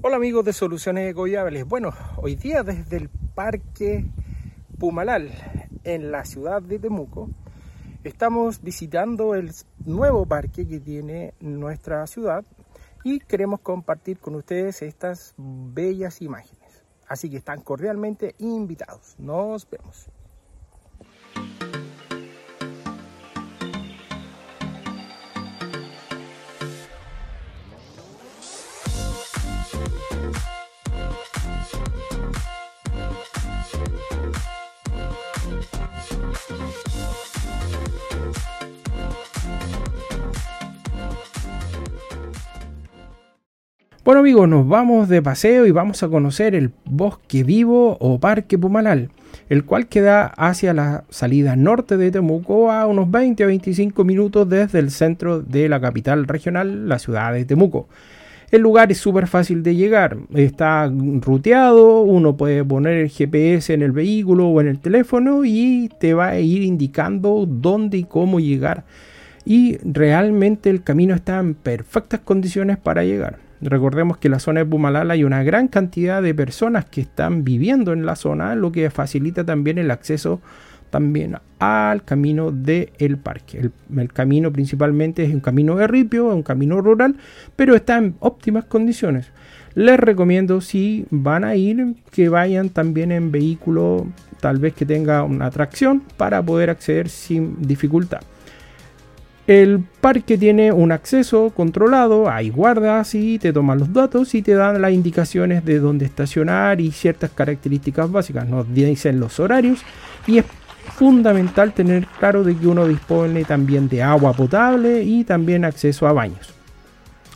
Hola amigos de Soluciones Ecoviables. Bueno, hoy día desde el Parque Pumalal en la ciudad de Temuco estamos visitando el nuevo parque que tiene nuestra ciudad y queremos compartir con ustedes estas bellas imágenes. Así que están cordialmente invitados. Nos vemos. Bueno amigos, nos vamos de paseo y vamos a conocer el bosque vivo o parque Pumalal, el cual queda hacia la salida norte de Temuco a unos 20 a 25 minutos desde el centro de la capital regional, la ciudad de Temuco. El lugar es súper fácil de llegar, está ruteado, uno puede poner el GPS en el vehículo o en el teléfono y te va a ir indicando dónde y cómo llegar. Y realmente el camino está en perfectas condiciones para llegar. Recordemos que la zona de Pumalala hay una gran cantidad de personas que están viviendo en la zona, lo que facilita también el acceso también al camino del parque. El, camino principalmente es un camino de ripio, un camino rural, pero está en óptimas condiciones. Les recomiendo si van a ir que vayan también en vehículo tal vez que tenga una tracción para poder acceder sin dificultad. El parque tiene un acceso controlado, hay guardas y te toman los datos y te dan las indicaciones de dónde estacionar y ciertas características básicas. Nos dicen los horarios y es fundamental tener claro de que uno dispone también de agua potable y también acceso a baños.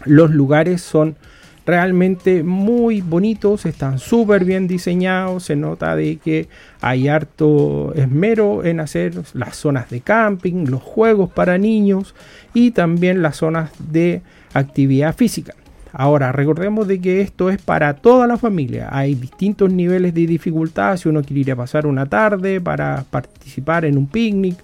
Los lugares son realmente muy bonitos, están súper bien diseñados, se nota de que hay harto esmero en hacer las zonas de camping, los juegos para niños y también las zonas de actividad física. Ahora, recordemos de que esto es para toda la familia. Hay distintos niveles de dificultad. Si uno quiere ir a pasar una tarde para participar en un picnic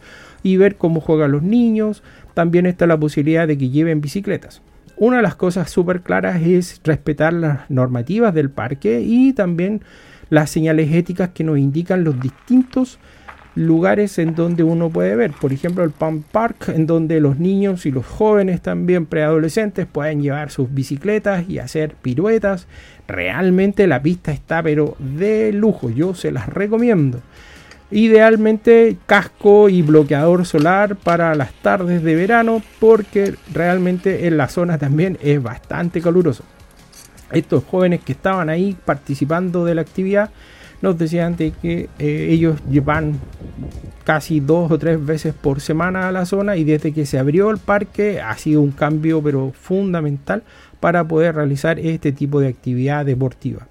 y ver cómo juegan los niños, también está la posibilidad de que lleven bicicletas. Una de las cosas súper claras es respetar las normativas del parque y también las señales éticas que nos indican los distintos lugares en donde uno puede ver. Por ejemplo, el Pump Park, en donde los niños y los jóvenes también preadolescentes pueden llevar sus bicicletas y hacer piruetas. Realmente la pista está pero de lujo, yo se las recomiendo. Idealmente casco y bloqueador solar para las tardes de verano porque realmente en la zona también es bastante caluroso. Estos jóvenes que estaban ahí participando de la actividad nos decían de que eh, ellos llevan casi dos o tres veces por semana a la zona y desde que se abrió el parque ha sido un cambio pero fundamental para poder realizar este tipo de actividad deportiva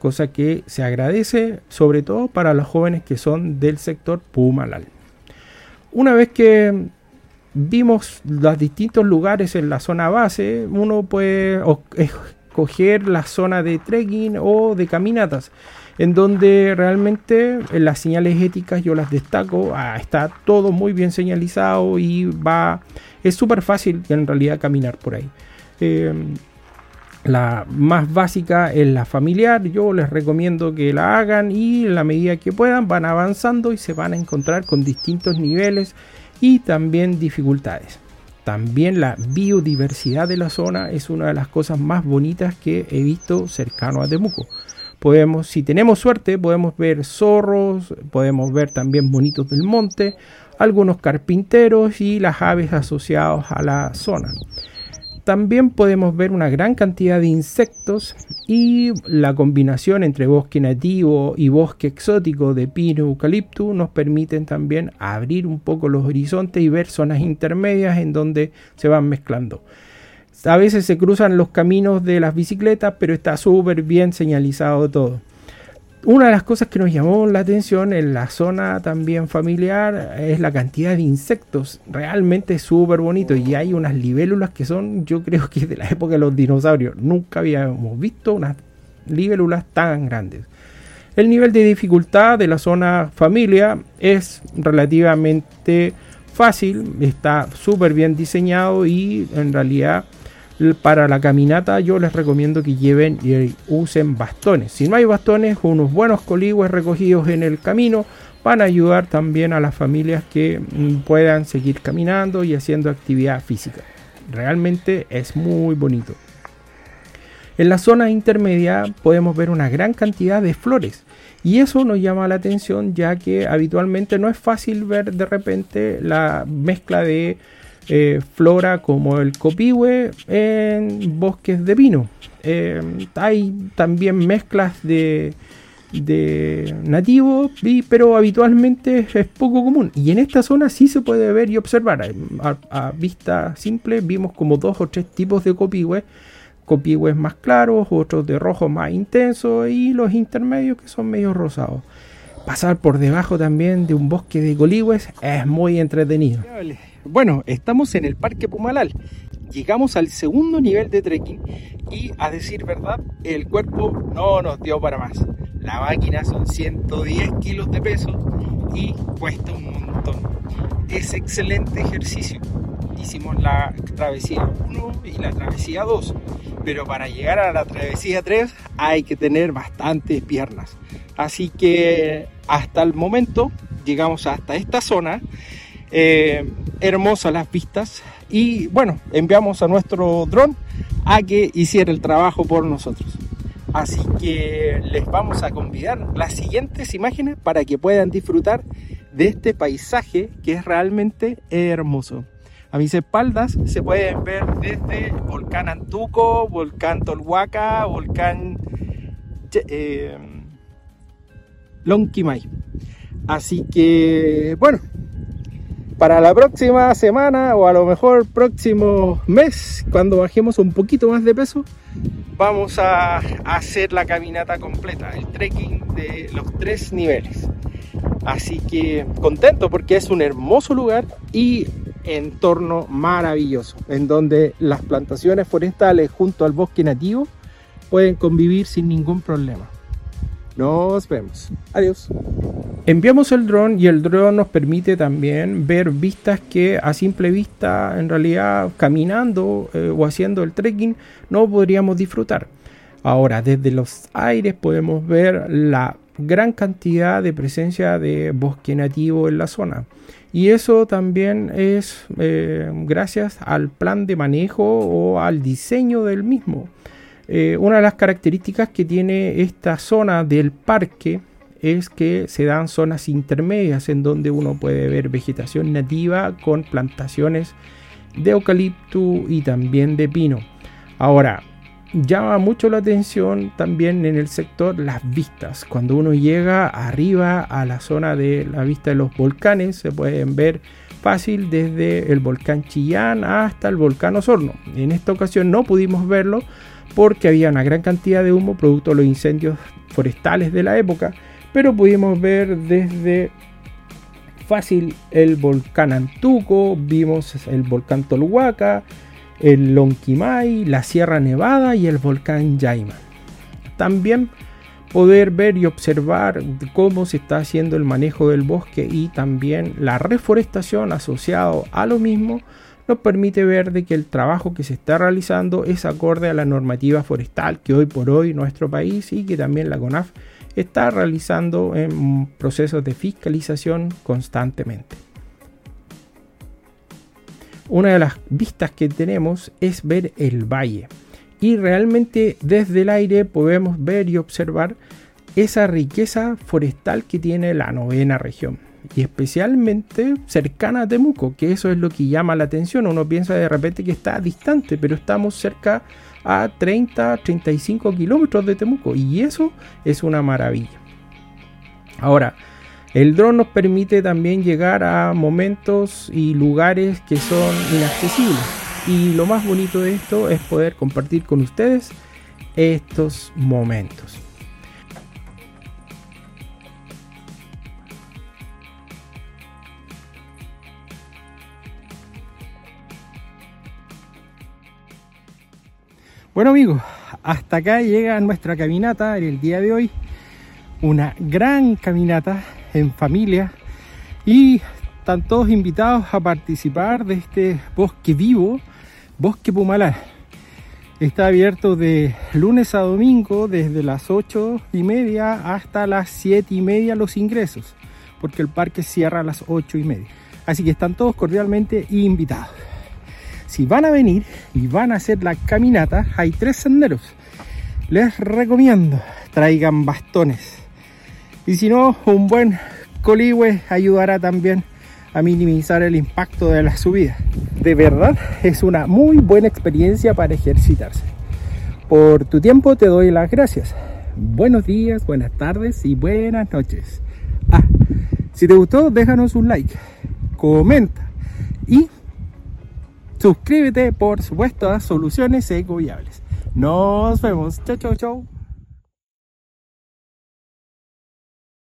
cosa que se agradece sobre todo para los jóvenes que son del sector Pumalal. Una vez que vimos los distintos lugares en la zona base, uno puede escoger la zona de trekking o de caminatas, en donde realmente las señales éticas yo las destaco, ah, está todo muy bien señalizado y va, es súper fácil en realidad caminar por ahí. Eh, la más básica es la familiar. Yo les recomiendo que la hagan y en la medida que puedan van avanzando y se van a encontrar con distintos niveles y también dificultades. También la biodiversidad de la zona es una de las cosas más bonitas que he visto cercano a Temuco. Podemos, si tenemos suerte, podemos ver zorros, podemos ver también bonitos del monte, algunos carpinteros y las aves asociados a la zona. También podemos ver una gran cantidad de insectos y la combinación entre bosque nativo y bosque exótico de pino eucalipto nos permiten también abrir un poco los horizontes y ver zonas intermedias en donde se van mezclando. A veces se cruzan los caminos de las bicicletas, pero está súper bien señalizado todo. Una de las cosas que nos llamó la atención en la zona también familiar es la cantidad de insectos. Realmente súper bonito. Y hay unas libélulas que son, yo creo que de la época de los dinosaurios. Nunca habíamos visto unas libélulas tan grandes. El nivel de dificultad de la zona familia es relativamente fácil. Está súper bien diseñado y en realidad para la caminata yo les recomiendo que lleven y usen bastones. Si no hay bastones, unos buenos coligües recogidos en el camino van a ayudar también a las familias que mm, puedan seguir caminando y haciendo actividad física. Realmente es muy bonito. En la zona intermedia podemos ver una gran cantidad de flores y eso nos llama la atención ya que habitualmente no es fácil ver de repente la mezcla de eh, flora como el copihue en bosques de pino. Eh, hay también mezclas de, de nativos, pero habitualmente es poco común. Y en esta zona sí se puede ver y observar. A, vista simple vimos como dos o tres tipos de copihue. Copihue más claros, otros de rojo más intenso y los intermedios que son medio rosados. Pasar por debajo también de un bosque de coligües es muy entretenido. Bueno, estamos en el Parque Pumalal. Llegamos al segundo nivel de trekking y a decir verdad, el cuerpo no nos dio para más. La máquina son 110 kilos de peso y cuesta un montón. Es excelente ejercicio. Hicimos la travesía 1 y la travesía 2, pero para llegar a la travesía 3 hay que tener bastantes piernas. Así que hasta el momento llegamos hasta esta zona eh, hermosas las vistas y bueno, enviamos a nuestro dron a que hiciera el trabajo por nosotros. Así que les vamos a convidar las siguientes imágenes para que puedan disfrutar de este paisaje que es realmente hermoso. A mis espaldas se pueden ver desde Volcán Antuco, Volcán Tolhuaca, Volcán eh, Lonquimay. Así que, bueno, para la próxima semana o a lo mejor próximo mes, cuando bajemos un poquito más de peso, vamos a hacer la caminata completa, el trekking de los tres niveles. Así que contento porque es un hermoso lugar y entorno maravilloso, en donde las plantaciones forestales junto al bosque nativo pueden convivir sin ningún problema. Nos vemos. Adiós. Enviamos el dron y el dron nos permite también ver vistas que a simple vista, en realidad caminando eh, o haciendo el trekking, no podríamos disfrutar. Ahora, desde los aires podemos ver la gran cantidad de presencia de bosque nativo en la zona. Y eso también es eh, gracias al plan de manejo o al diseño del mismo. Eh, una de las características que tiene esta zona del parque es que se dan zonas intermedias en donde uno puede ver vegetación nativa con plantaciones de eucalipto y también de pino. Ahora, llama mucho la atención también en el sector las vistas. Cuando uno llega arriba a la zona de la vista de los volcanes, se pueden ver fácil desde el volcán Chillán hasta el volcán Osorno. En esta ocasión no pudimos verlo porque había una gran cantidad de humo producto de los incendios forestales de la época, pero pudimos ver desde fácil el volcán Antuco, vimos el volcán Tolhuaca, el Lonquimay, la Sierra Nevada y el volcán Yaima. También poder ver y observar cómo se está haciendo el manejo del bosque y también la reforestación asociado a lo mismo nos permite ver de que el trabajo que se está realizando es acorde a la normativa forestal que hoy por hoy nuestro país y que también la CONAF está realizando en procesos de fiscalización constantemente. Una de las vistas que tenemos es ver el valle y realmente desde el aire podemos ver y observar esa riqueza forestal que tiene la novena región y especialmente cercana a Temuco, que eso es lo que llama la atención. Uno piensa de repente que está distante, pero estamos cerca a 30, 35 kilómetros de Temuco y eso es una maravilla. Ahora, el dron nos permite también llegar a momentos y lugares que son inaccesibles. Y lo más bonito de esto es poder compartir con ustedes estos momentos. Bueno amigos, hasta acá llega nuestra caminata en el día de hoy. Una gran caminata en familia y están todos invitados a participar de este bosque vivo, Bosque Pumalá. Está abierto de lunes a domingo desde las 8 y media hasta las 7 y media los ingresos, porque el parque cierra a las 8 y media. Así que están todos cordialmente invitados. Si van a venir y van a hacer la caminata, hay tres senderos. Les recomiendo traigan bastones. Y si no, un buen coligüe ayudará también a minimizar el impacto de la subida. De verdad es una muy buena experiencia para ejercitarse. Por tu tiempo te doy las gracias. Buenos días, buenas tardes y buenas noches. Ah, si te gustó, déjanos un like, comenta y suscríbete, por supuesto, a Soluciones Eco Viables. Nos vemos. Chau, chau, chau.